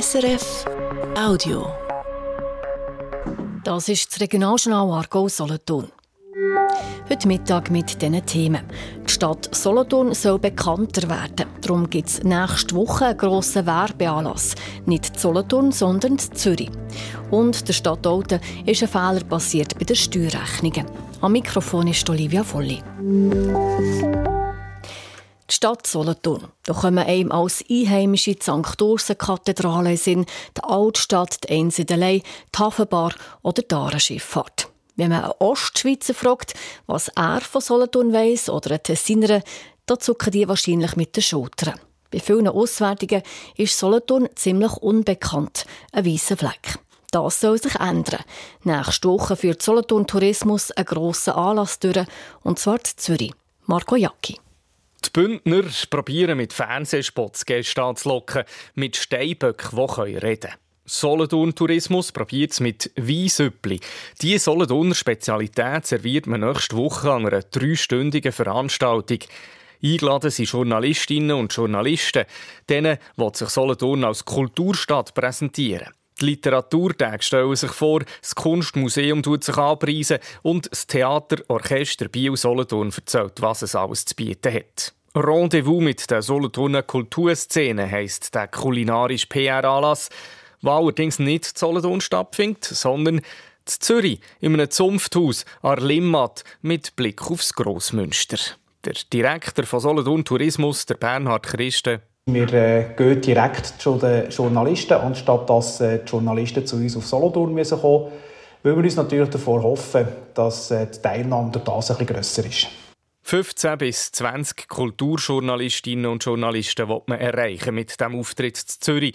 SRF Audio. Das ist das Regionaljournal Argo Solothurn. Heute Mittag mit diesen Themen. Die Stadt Solothurn soll bekannter werden. Darum gibt es nächste Woche einen grossen Werbeanlass. Nicht Solothurn, sondern in Zürich. Und der Stadt Olten ist ein Fehler passiert bei den Steuerrechnungen. Am Mikrofon ist Olivia Volli. Die Stadt Solothurn. Da kommen einem als Einheimische die St. Ursen-Kathedrale in die Altstadt, die Einsiedelei, die Hafenbar oder die Arenschifffahrt. Wenn man einen Ostschweizer fragt, was er von Solothurn weiss oder einen Tessiner, dann zucken die wahrscheinlich mit den Schultern. Bei vielen Auswertungen ist Solothurn ziemlich unbekannt, ein weißer Fleck. Das soll sich ändern. Nächste Woche führt Solothurn Tourismus einen grossen Anlass durch, und zwar in Zürich. Marco Jacki. Die Bündner probieren mit Fernsehspots Gäste anzulocken, mit Steinböcken, die reden können. Solothurn Tourismus probiert es mit Weinsüppli. Diese Solothurner Spezialität serviert man nächste Woche an einer dreistündigen Veranstaltung. Eingeladen sind Journalistinnen und Journalisten, denen die sich Solothurn als Kulturstadt präsentieren. Die Literaturtage stellen sich vor, das Kunstmuseum tut sich anpreisen und das Theaterorchester Biel-Solothurn erzählt, was es alles zu bieten hat. Rendezvous mit der Solothurner Kulturszene heisst der kulinarische PR-Anlass wo allerdings nicht in Solothurn stattfindet, sondern in Zürich, in einem Zunfthaus an Limmat mit Blick aufs Grossmünster. Der Direktor von Solothurn Tourismus, der Bernhard Christen, wir äh, gehen direkt zu den Journalisten, anstatt dass äh, die Journalisten zu uns auf Solothurn müssen kommen weil wir uns natürlich davor hoffen, dass äh, die Teilnahme das ein grösser ist. 15 bis 20 Kulturjournalistinnen und Journalisten will man erreichen mit dem Auftritt in Zürich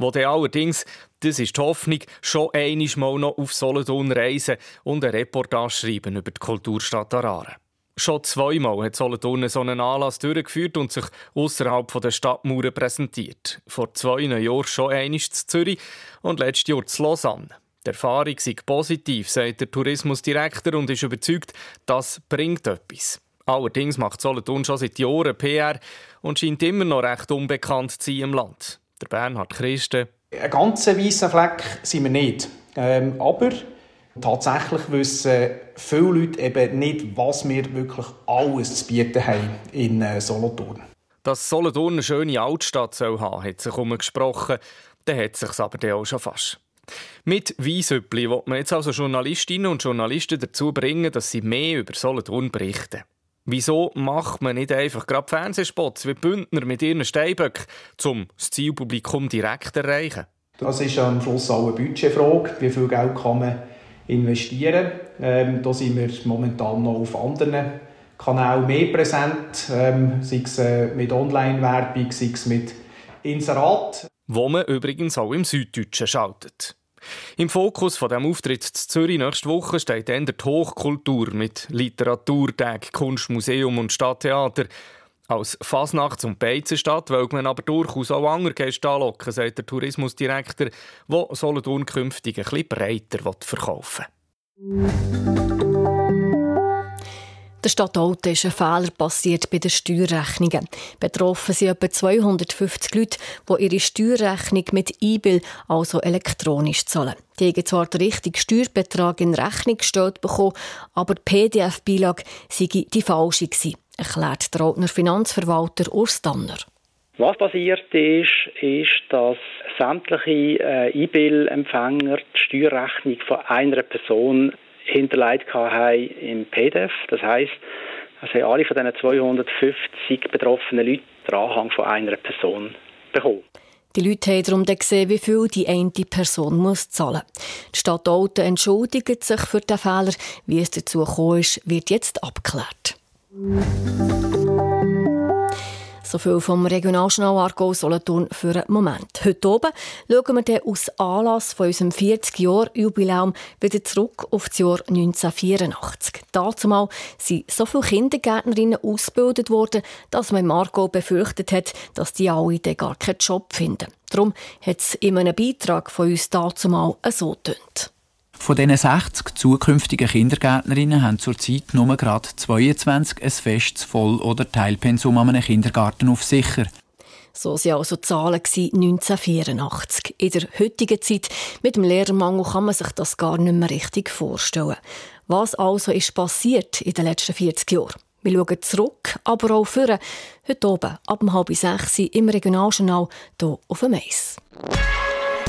wo dann allerdings, das ist die Hoffnung, schon einmal noch auf Solothurn reisen und eine Reportage schreiben über die Kulturstadt Arare. Schon zweimal hat Solothurn so einen Anlass durchgeführt und sich außerhalb der Stadtmauern präsentiert. Vor zwei Jahren schon einmal in Zürich und letztes Jahr in Lausanne. Die Erfahrung sei positiv, sagt der Tourismusdirektor und ist überzeugt, das bringt etwas. Allerdings macht Solothurn schon seit Jahren PR und scheint immer noch recht unbekannt zu sein im Land der Bernhard Christen. Ein ganz weißer Fleck sind wir nicht. Ähm, aber tatsächlich wissen viele Leute eben nicht, was wir wirklich alles zu bieten haben in äh, Solothurn. Dass Solothurn eine schöne Altstadt soll haben, hat sich umgesprochen. Dann hat es sich aber auch schon fast. Mit Weisüppli will man jetzt also Journalistinnen und Journalisten dazu bringen, dass sie mehr über Solothurn berichten. Wieso macht man nicht einfach gerade Fernsehspots wie Bündner mit ihren Steinböcken, um das Zielpublikum direkt zu erreichen? Das ist am Schluss auch eine Budgetfrage. Wie viel Geld kann man investieren? Ähm, da sind wir momentan noch auf anderen Kanälen mehr präsent, ähm, sei es äh, mit Online-Werbung, sei es mit Inserat. Wo man übrigens auch im Süddeutschen schaltet. Im Fokus von dem Auftritt in Zürich nächste Woche steht dann die Hochkultur mit Literaturtag, Kunstmuseum und Stadttheater. Als Fasnachts- und Beizenstadt will man aber durchaus auch andere Gäste anlocken, sagt der Tourismusdirektor, der Solothurn künftig ein bisschen breiter verkaufen will. Der Stadt Olten ist ein Fehler passiert bei den Steuerrechnungen. Betroffen sind etwa 250 Leute, die ihre Steuerrechnung mit E-Bill, also elektronisch zahlen. Die haben zwar den richtigen Steuerbetrag in Rechnung gestellt bekommen, aber die PDF-Beilage sei die falsche gewesen, erklärt der Oltner Finanzverwalter Urs Danner. Was passiert ist, ist, dass sämtliche äh, E-Bill-Empfänger die Steuerrechnung von einer Person hinterlegt haben im PDF. Das heißt, also alle von diesen 250 betroffenen Leuten den Anhang von einer Person bekommen. Die Leute haben darum gesehen, wie viel die eine Person muss zahlen muss. Die Stadt Olten entschuldigt sich für den Fehler. Wie es dazu gekommen ist, wird jetzt abgeklärt. So viel vom Regionaljournal Argo Solothurn für einen Moment. Heute oben schauen wir dann aus Anlass von unserem 40-Jahr-Jubiläum wieder zurück auf das Jahr 1984. Dazumal sind so viele Kindergärtnerinnen ausgebildet worden, dass man im Argo befürchtet hat, dass die alle dann gar keinen Job finden. Darum hat es in einem Beitrag von uns dazumal so getönt. Von diesen 60 zukünftigen Kindergärtnerinnen haben zurzeit nur gerade 22 ein festes Voll- oder Teilpensum an einem Kindergarten auf sicher. So waren also die Zahlen 1984. In der heutigen Zeit mit dem Lehrermangel kann man sich das gar nicht mehr richtig vorstellen. Was also ist passiert in den letzten 40 Jahren? Wir schauen zurück, aber auch vor. Heute oben ab halb sechs im Regionaljournal hier auf dem Eis.